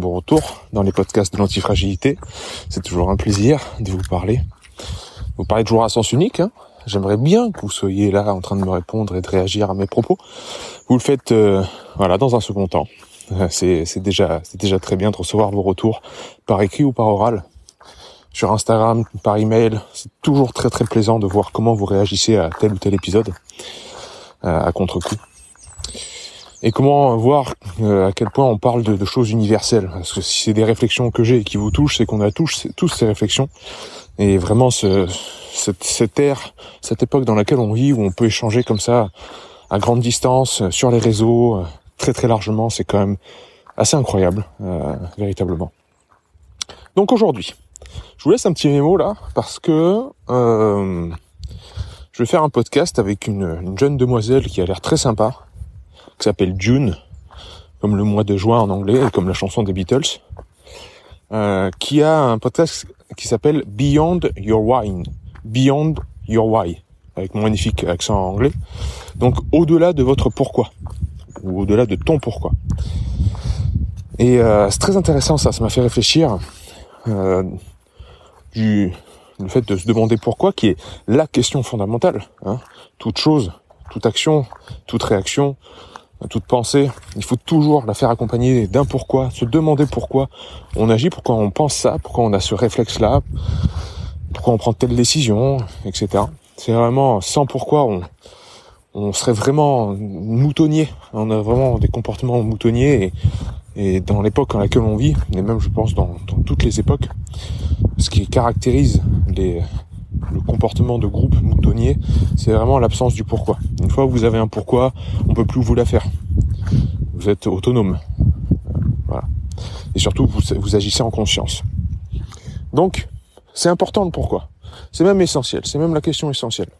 bon retour dans les podcasts de l'antifragilité. C'est toujours un plaisir de vous parler. Vous parlez toujours à sens unique. Hein. J'aimerais bien que vous soyez là en train de me répondre et de réagir à mes propos. Vous le faites, euh, voilà, dans un second temps. Euh, c'est, déjà, c'est déjà très bien de recevoir vos retours par écrit ou par oral. Sur Instagram, par email, c'est toujours très très plaisant de voir comment vous réagissez à tel ou tel épisode euh, à contre-coup et comment voir euh, à quel point on parle de, choses universelles. Parce que si c'est des réflexions que j'ai et qui vous touchent, c'est qu'on a tous, tous ces réflexions. Et vraiment, ce, cette, cette ère, cette époque dans laquelle on vit, où on peut échanger comme ça, à grande distance, sur les réseaux, euh, très très largement, c'est quand même assez incroyable, euh, véritablement. Donc aujourd'hui, je vous laisse un petit mémo là, parce que euh, je vais faire un podcast avec une, une jeune demoiselle qui a l'air très sympa, qui s'appelle June, comme le mois de juin en anglais, et comme la chanson des Beatles, euh, qui a un podcast qui s'appelle Beyond Your Wine, Beyond Your Why, avec mon magnifique accent anglais. Donc au-delà de votre pourquoi, ou au-delà de ton pourquoi. Et euh, c'est très intéressant ça, ça m'a fait réfléchir euh, du le fait de se demander pourquoi, qui est la question fondamentale. Hein. Toute chose, toute action, toute réaction, toute pensée, il faut toujours la faire accompagner d'un pourquoi, se demander pourquoi on agit, pourquoi on pense ça, pourquoi on a ce réflexe-là, pourquoi on prend telle décision, etc. C'est vraiment sans pourquoi on, on serait vraiment moutonnier. On a vraiment des comportements moutonniers et, dans l'époque dans laquelle on vit, et même je pense dans toutes les époques, ce qui caractérise les, le comportement de groupe moutonnier, c'est vraiment l'absence du pourquoi. Une fois que vous avez un pourquoi, on peut plus vous la faire. Vous êtes autonome. Voilà. Et surtout, vous, agissez en conscience. Donc, c'est important le pourquoi. C'est même essentiel. C'est même la question essentielle.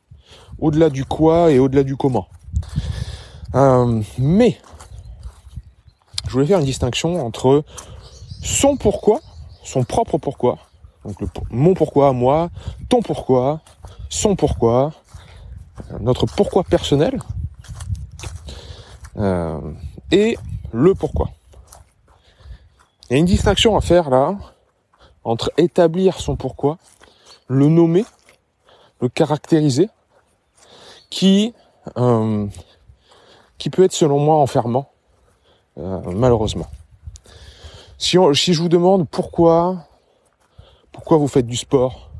Au-delà du quoi et au-delà du comment. Euh, mais, je voulais faire une distinction entre son pourquoi, son propre pourquoi, donc mon pourquoi moi, ton pourquoi, son pourquoi, euh, notre pourquoi personnel euh, et le pourquoi. Il y a une distinction à faire là entre établir son pourquoi, le nommer, le caractériser, qui euh, qui peut être selon moi enfermant, euh, malheureusement. Si, si je vous demande pourquoi pourquoi vous faites du sport,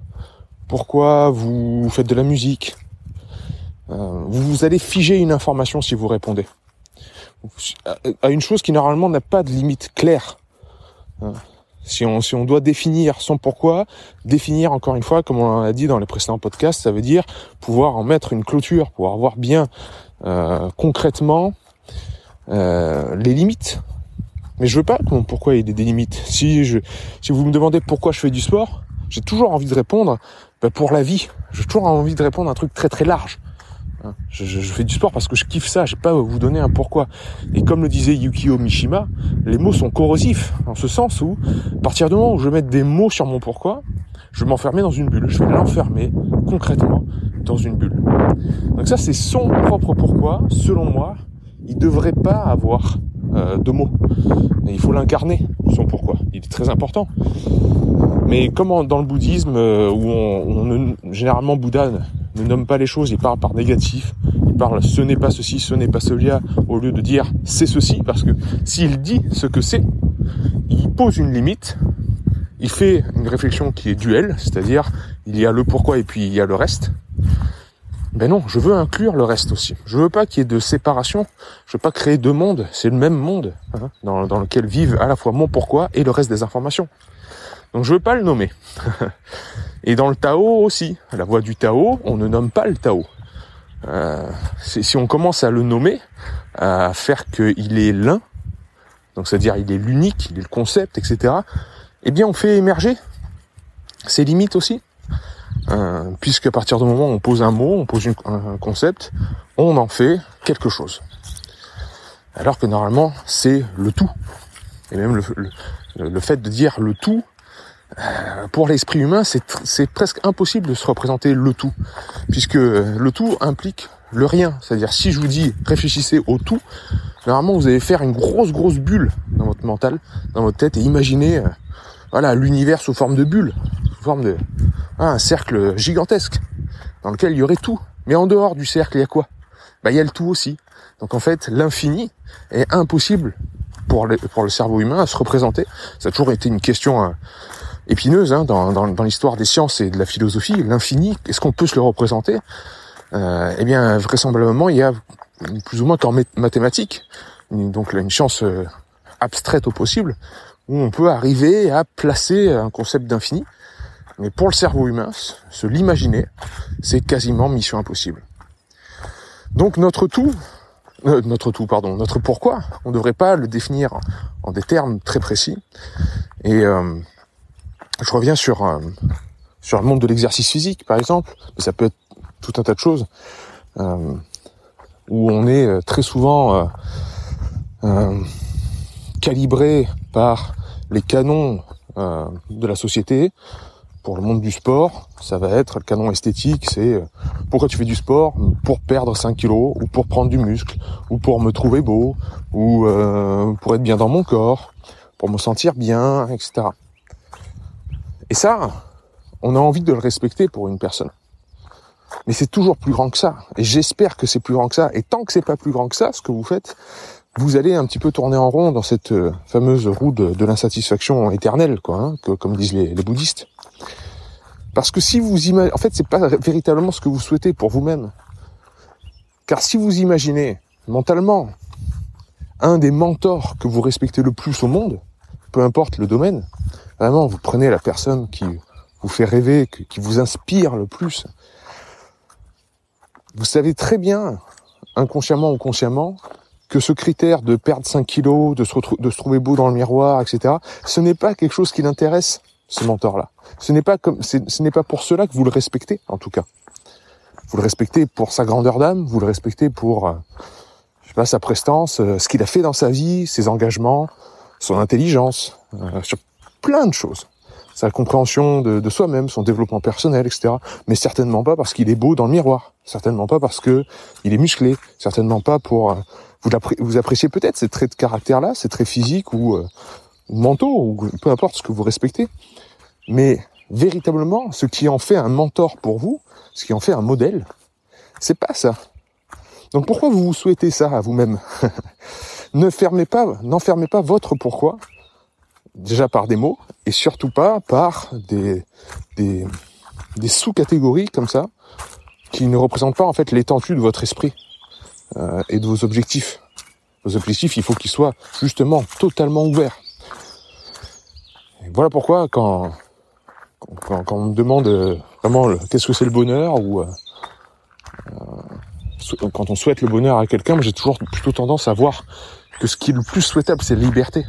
pourquoi vous faites de la musique? Euh, vous allez figer une information si vous répondez à une chose qui normalement n'a pas de limite claire. Euh, si on, si on doit définir son pourquoi, définir encore une fois, comme on l'a dit dans les précédents podcasts, ça veut dire pouvoir en mettre une clôture, pouvoir voir bien euh, concrètement les limites mais je veux pas pourquoi il y ait des limites. Si je, si vous me demandez pourquoi je fais du sport, j'ai toujours envie de répondre bah, pour la vie. J'ai toujours envie de répondre à un truc très très large. Hein, je, fais du sport parce que je kiffe ça, j'ai pas vous donner un pourquoi. Et comme le disait Yukio Mishima, les mots sont corrosifs, en ce sens où, à partir du moment où je mets des mots sur mon pourquoi, je vais m'enfermer dans une bulle. Je vais l'enfermer concrètement dans une bulle. Donc ça, c'est son propre pourquoi, selon moi, il devrait pas avoir euh, de mots. il faut l'incarner, son pourquoi. Il est très important. Mais comme dans le bouddhisme, euh, où on, généralement Bouddha ne nomme pas les choses, il parle par négatif. Il parle ce n'est pas ceci, ce n'est pas cela, au lieu de dire c'est ceci, parce que s'il dit ce que c'est, il pose une limite, il fait une réflexion qui est duel, c'est-à-dire il y a le pourquoi et puis il y a le reste. Ben non, je veux inclure le reste aussi. Je veux pas qu'il y ait de séparation. Je veux pas créer deux mondes. C'est le même monde hein, dans, lequel vivent à la fois mon pourquoi et le reste des informations. Donc je veux pas le nommer. et dans le Tao aussi, la voie du Tao, on ne nomme pas le Tao. Euh, si on commence à le nommer, à faire qu'il est l'un, donc c'est-à-dire il est l'unique, il est le concept, etc., eh bien on fait émerger ses limites aussi. Euh, puisqu'à partir du moment où on pose un mot, on pose un concept, on en fait quelque chose. Alors que normalement, c'est le tout. Et même le, fait de dire le tout, euh, pour l'esprit humain, c'est presque impossible de se représenter le tout. Puisque le tout implique le rien. C'est-à-dire, si je vous dis réfléchissez au tout, normalement, vous allez faire une grosse, grosse bulle dans votre mental, dans votre tête, et imaginez euh, voilà, l'univers sous forme de bulle, sous forme de un cercle gigantesque, dans lequel il y aurait tout. Mais en dehors du cercle, il y a quoi? Bah, il y a le tout aussi. Donc en fait, l'infini est impossible pour le, cerveau humain à se représenter. Ça a toujours été une question euh, épineuse hein, dans, l'histoire des sciences et de la philosophie. L'infini, est-ce qu'on peut se le représenter? Euh, Eh bien, vraisemblablement, il y a plus ou moins qu'en mathématiques, donc une chance euh, abstraite au possible, où on peut arriver à placer un concept d'infini. Mais pour le cerveau humain, se l'imaginer, c'est quasiment mission impossible. Donc notre tout, euh, notre tout, pardon, notre pourquoi, on ne devrait pas le définir en, des termes très précis. Et euh, je reviens sur euh, sur le monde de l'exercice physique, par exemple, mais ça peut être tout un tas de choses où on est très souvent calibré par les canons de la société, pour le monde du sport, ça va être le canon esthétique, c'est euh, pourquoi tu fais du sport? Pour perdre 5 kilos, ou pour prendre du muscle, ou pour me trouver beau, ou euh, pour être bien dans mon corps, pour me sentir bien, etc. Et ça, on a envie de le respecter pour une personne. Mais c'est toujours plus grand que ça. Et j'espère que c'est plus grand que ça. Et tant que c'est pas plus grand que ça, ce que vous faites, vous allez un petit peu tourner en rond dans cette euh, fameuse roue de, l'insatisfaction éternelle, quoi, hein, comme disent les bouddhistes. Parce que si vous imaginez, en fait, c'est pas véritablement ce que vous souhaitez pour vous-même. Car si vous imaginez mentalement un des mentors que vous respectez le plus au monde, peu importe le domaine, vraiment, vous prenez la personne qui vous fait rêver, qui vous inspire le plus. Vous savez très bien, inconsciemment ou consciemment, que ce critère de perdre 5 kilos, de de se trouver beau dans le miroir, etc., ce n'est pas quelque chose qui l'intéresse ce mentor-là. Ce n'est pas comme, ce n'est pas pour cela que vous le respectez, en tout cas. Vous le respectez pour sa grandeur d'âme, vous le respectez pour, euh, je sais pas, sa prestance, euh, ce qu'il a fait dans sa vie, ses engagements, son intelligence, euh, sur plein de choses. Sa compréhension de, de soi-même, son développement personnel, etc. Mais certainement pas parce qu'il est beau dans le miroir. Certainement pas parce que il est musclé. Certainement pas pour vous, appréciez peut-être ces traits de caractère-là, ces traits physiques ou mentaux ou peu importe ce que vous respectez. Mais véritablement, ce qui en fait un mentor pour vous, ce qui en fait un modèle, c'est pas ça. Donc pourquoi vous souhaitez ça à vous-même Ne fermez pas, n'enfermez pas votre pourquoi, déjà par des mots, et surtout pas par des, des, des sous-catégories comme ça, qui ne représentent pas en fait l'étendue de votre esprit euh, et de vos objectifs. Vos objectifs, il faut qu'ils soient justement totalement ouverts. Voilà pourquoi quand on me demande euh, vraiment qu'est-ce que c'est le bonheur ou euh, euh, quand on souhaite le bonheur à quelqu'un, j'ai toujours plutôt tendance à voir que ce qui est le plus souhaitable, c'est la liberté.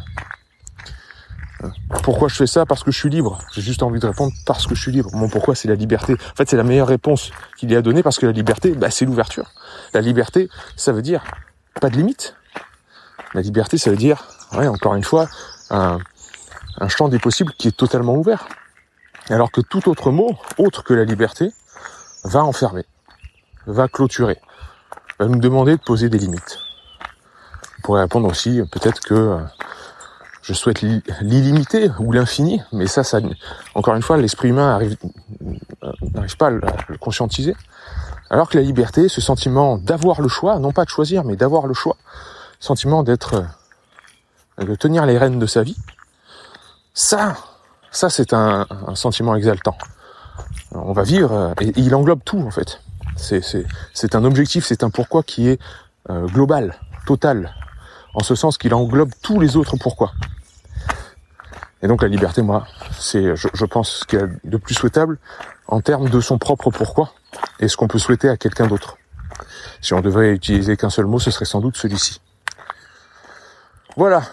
Pourquoi je fais ça? Parce que je suis libre. J'ai juste envie de répondre parce que je suis libre. Mon pourquoi, c'est la liberté. En fait, c'est la meilleure réponse qu'il y a à donner parce que la liberté, bah, c'est l'ouverture. La liberté, ça veut dire pas de limite. La liberté, ça veut dire, ouais, encore une fois, un champ des possibles qui est totalement ouvert. Alors que tout autre mot, autre que la liberté, va enfermer, va clôturer, va nous demander de poser des limites. On pourrait répondre aussi peut-être que euh, je souhaite l'illimité ou l'infini, mais ça, ça, encore une fois, l'esprit humain euh, n'arrive pas à le conscientiser. Alors que la liberté, ce sentiment d'avoir le choix, non pas de choisir, mais d'avoir le choix, sentiment d'être, euh, de tenir les rênes de sa vie, ça, ça, c'est un, sentiment exaltant. On va vivre, euh, et, il englobe tout en fait. C'est un objectif, c'est un pourquoi qui est euh, global, total, en ce sens qu'il englobe tous les autres pourquoi. Et donc la liberté, moi, c'est, je, pense, ce qu'il y a de plus souhaitable en termes de son propre pourquoi et ce qu'on peut souhaiter à quelqu'un d'autre. Si on devrait utiliser qu'un seul mot, ce serait sans doute celui-ci. Voilà,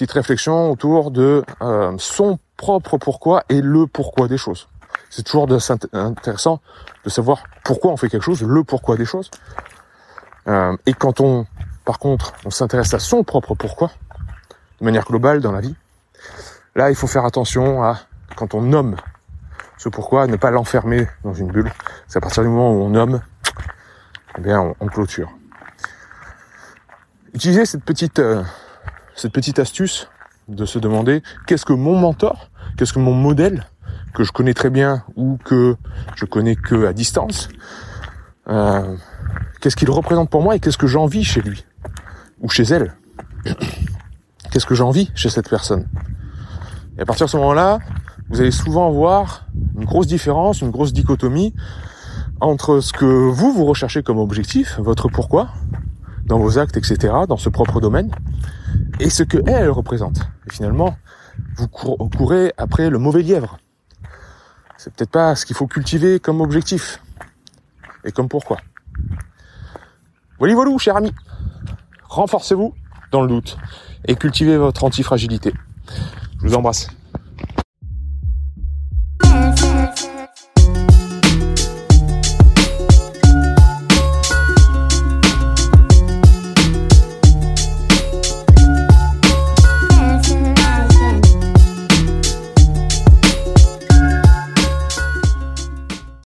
petite réflexion autour de euh, son propre pourquoi et le pourquoi des choses. C'est toujours intéressant de savoir pourquoi on fait quelque chose, le pourquoi des choses. Euh, et quand on, par contre, on s'intéresse à son propre pourquoi, de manière globale dans la vie, là, il faut faire attention à, quand on nomme ce pourquoi, ne pas l'enfermer dans une bulle. C'est à partir du moment où on nomme, eh bien, on, on clôture. Utilisez cette petite, euh, cette petite astuce de se demander qu'est-ce que mon mentor, qu'est-ce que mon modèle, que je connais très bien ou que je connais que à distance, euh, qu'est-ce qu'il représente pour moi et qu'est-ce que j'envie chez lui ou chez elle? Qu'est-ce que j'envie chez cette personne? Et à partir de ce moment-là, vous allez souvent voir une grosse différence, une grosse dichotomie entre ce que vous, vous recherchez comme objectif, votre pourquoi, dans vos actes, etc., dans ce propre domaine, et ce que elle, représente. Et finalement, vous courez après le mauvais lièvre. C'est peut-être pas ce qu'il faut cultiver comme objectif. Et comme pourquoi. Voilà, voilà, cher ami. Renforcez-vous dans le doute et cultivez votre antifragilité. Je vous embrasse.